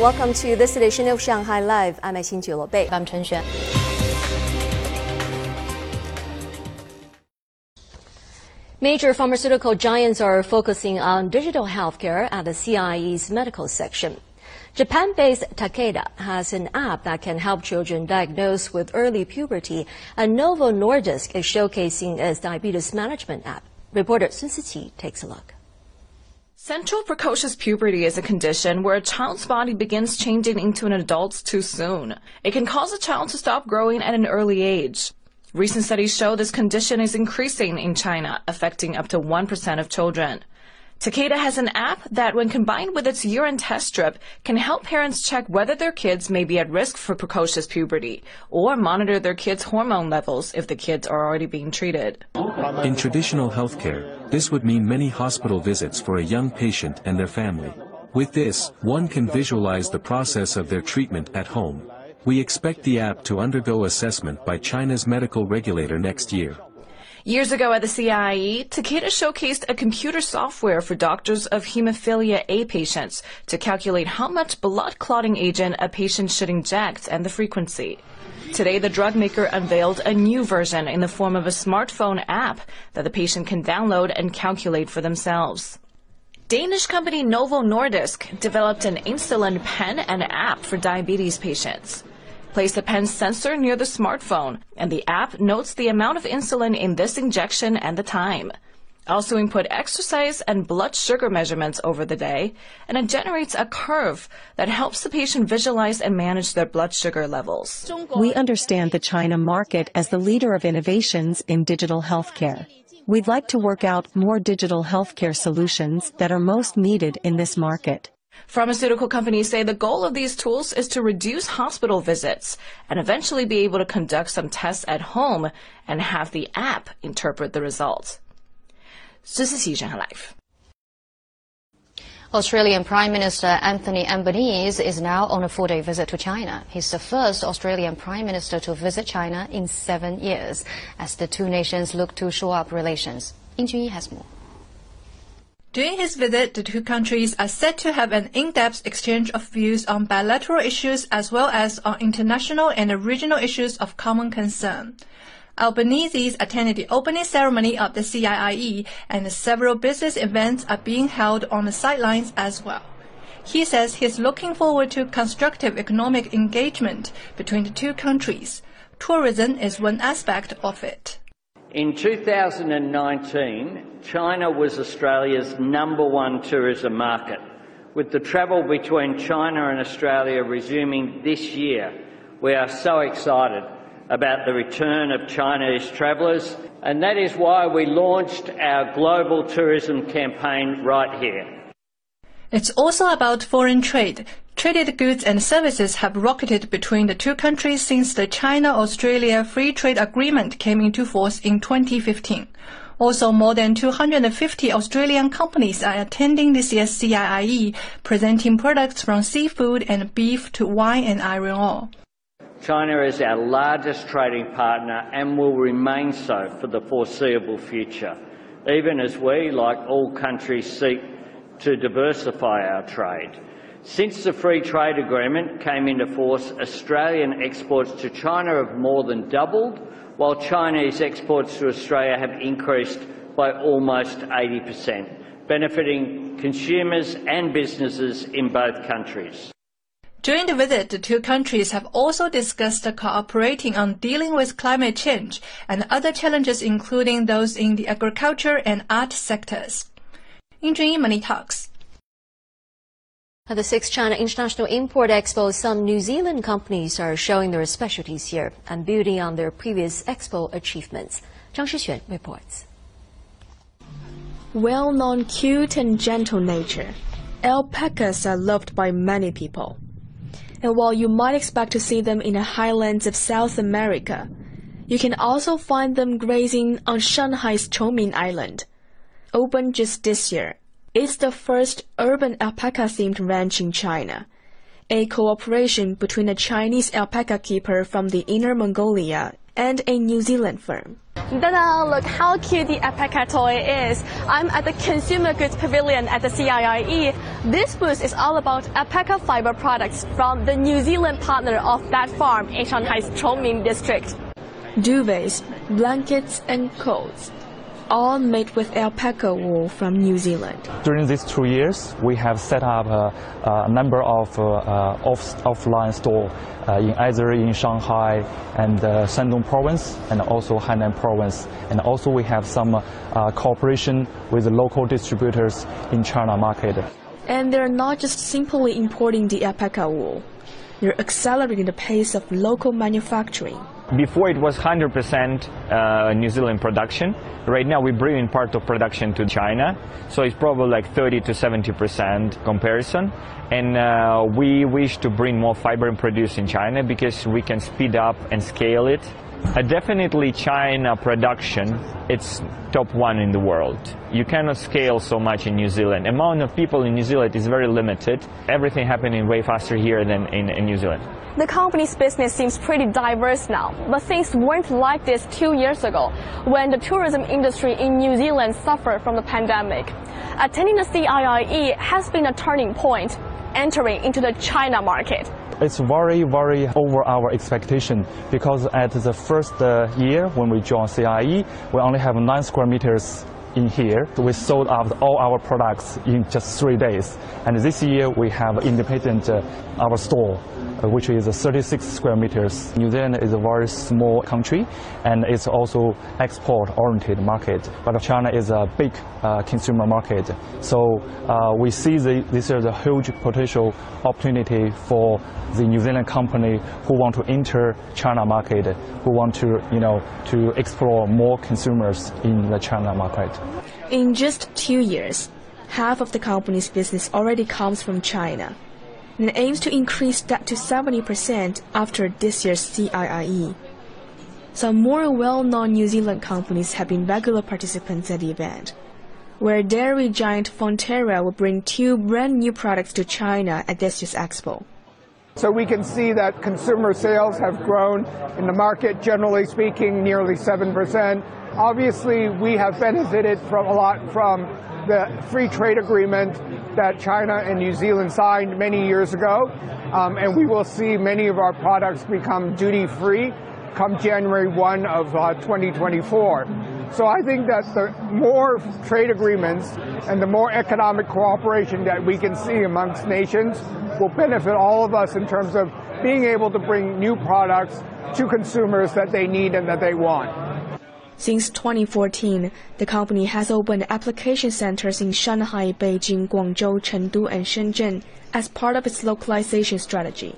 Welcome to this edition of Shanghai Live. I'm Xin Bei. I'm Chen Xuan. Major pharmaceutical giants are focusing on digital healthcare at the CIIE's medical section. Japan-based Takeda has an app that can help children diagnosed with early puberty, and Novo Nordisk is showcasing its diabetes management app. Reporter Sun Siqi takes a look. Central precocious puberty is a condition where a child's body begins changing into an adult too soon. It can cause a child to stop growing at an early age. Recent studies show this condition is increasing in China, affecting up to 1% of children. Takeda has an app that, when combined with its urine test strip, can help parents check whether their kids may be at risk for precocious puberty or monitor their kids' hormone levels if the kids are already being treated. In traditional healthcare, this would mean many hospital visits for a young patient and their family. With this, one can visualize the process of their treatment at home. We expect the app to undergo assessment by China's medical regulator next year. Years ago at the CIIE, Takeda showcased a computer software for doctors of hemophilia A patients to calculate how much blood clotting agent a patient should inject and the frequency. Today, the drug maker unveiled a new version in the form of a smartphone app that the patient can download and calculate for themselves. Danish company Novo Nordisk developed an insulin pen and app for diabetes patients. Place the pen sensor near the smartphone, and the app notes the amount of insulin in this injection and the time. Also input exercise and blood sugar measurements over the day, and it generates a curve that helps the patient visualize and manage their blood sugar levels. We understand the China market as the leader of innovations in digital healthcare. We'd like to work out more digital healthcare solutions that are most needed in this market. Pharmaceutical companies say the goal of these tools is to reduce hospital visits and eventually be able to conduct some tests at home and have the app interpret the results. This is Xizhen Live. Australian Prime Minister Anthony Albanese is now on a four-day visit to China. He's the first Australian Prime Minister to visit China in seven years, as the two nations look to shore up relations. Ying Junyi has more. During his visit, the two countries are set to have an in-depth exchange of views on bilateral issues as well as on international and regional issues of common concern. Albanese attended the opening ceremony of the CIIE and several business events are being held on the sidelines as well. He says he's looking forward to constructive economic engagement between the two countries. Tourism is one aspect of it. In 2019, China was Australia's number one tourism market. With the travel between China and Australia resuming this year, we are so excited about the return of Chinese travellers, and that is why we launched our global tourism campaign right here. It's also about foreign trade. Traded goods and services have rocketed between the two countries since the China-Australia Free Trade Agreement came into force in 2015. Also, more than 250 Australian companies are attending this year's CIIE, presenting products from seafood and beef to wine and iron ore. China is our largest trading partner and will remain so for the foreseeable future, even as we, like all countries, seek to diversify our trade. Since the Free Trade Agreement came into force, Australian exports to China have more than doubled, while Chinese exports to Australia have increased by almost 80%, benefiting consumers and businesses in both countries. During the visit, the two countries have also discussed cooperating on dealing with climate change and other challenges including those in the agriculture and art sectors. In Money Talks. At the sixth China International Import Expo, some New Zealand companies are showing their specialties here and building on their previous expo achievements. Zhang Shixuan reports. Well-known cute and gentle nature, alpacas are loved by many people. And while you might expect to see them in the highlands of South America, you can also find them grazing on Shanghai's Chongming Island. Opened just this year, it's the first urban alpaca-themed ranch in China, a cooperation between a Chinese alpaca keeper from the Inner Mongolia and a New Zealand firm. Ta-da! Look how cute the alpaca toy is. I'm at the Consumer Goods Pavilion at the CIIE. This booth is all about alpaca fiber products from the New Zealand partner of that farm in Shanghai's Chongming district. Duvets, blankets, and coats all made with alpaca wool from New Zealand. During these two years, we have set up a, a number of uh, off, offline stores uh, in either in Shanghai and uh, Shandong province and also Hainan province. And also we have some uh, cooperation with local distributors in China market. And they're not just simply importing the alpaca wool. They're accelerating the pace of local manufacturing. Before it was 100% uh, New Zealand production. Right now we bring in part of production to China, so it's probably like 30 to 70% comparison. And uh, we wish to bring more fiber and produce in China because we can speed up and scale it. Uh, definitely China production, it's top one in the world. You cannot scale so much in New Zealand. Amount of people in New Zealand is very limited. Everything happening way faster here than in, in New Zealand. The company's business seems pretty diverse now, but things weren't like this two years ago when the tourism industry in New Zealand suffered from the pandemic. Attending the CIIE has been a turning point, entering into the China market. It's very, very over our expectation because at the first uh, year when we joined CIIE, we only have nine square meters in here. We sold out all our products in just three days. And this year we have independent uh, our store, uh, which is 36 square meters. New Zealand is a very small country and it's also export-oriented market. But China is a big uh, consumer market. So uh, we see the, this is a huge potential opportunity for the New Zealand company who want to enter China market, who want to, you know, to explore more consumers in the China market. In just two years, half of the company's business already comes from China and aims to increase that to 70% after this year's CIIE. Some more well-known New Zealand companies have been regular participants at the event, where dairy giant Fonterra will bring two brand new products to China at this year's expo. So we can see that consumer sales have grown in the market, generally speaking, nearly 7%. Obviously, we have benefited from a lot from the free trade agreement that China and New Zealand signed many years ago. Um, and we will see many of our products become duty free come January 1 of uh, 2024. So I think that the more trade agreements and the more economic cooperation that we can see amongst nations will benefit all of us in terms of being able to bring new products to consumers that they need and that they want. Since 2014, the company has opened application centers in Shanghai, Beijing, Guangzhou, Chengdu, and Shenzhen as part of its localization strategy.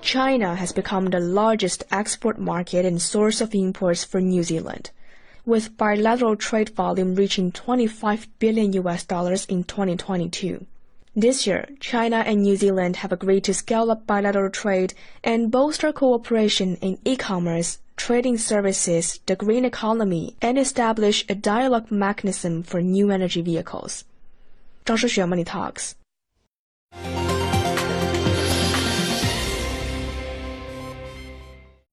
China has become the largest export market and source of imports for New Zealand, with bilateral trade volume reaching 25 billion US dollars in 2022. This year, China and New Zealand have agreed to scale up bilateral trade and bolster cooperation in e-commerce, trading services, the green economy, and establish a dialogue mechanism for new energy vehicles. 张诗雪 Money Talks.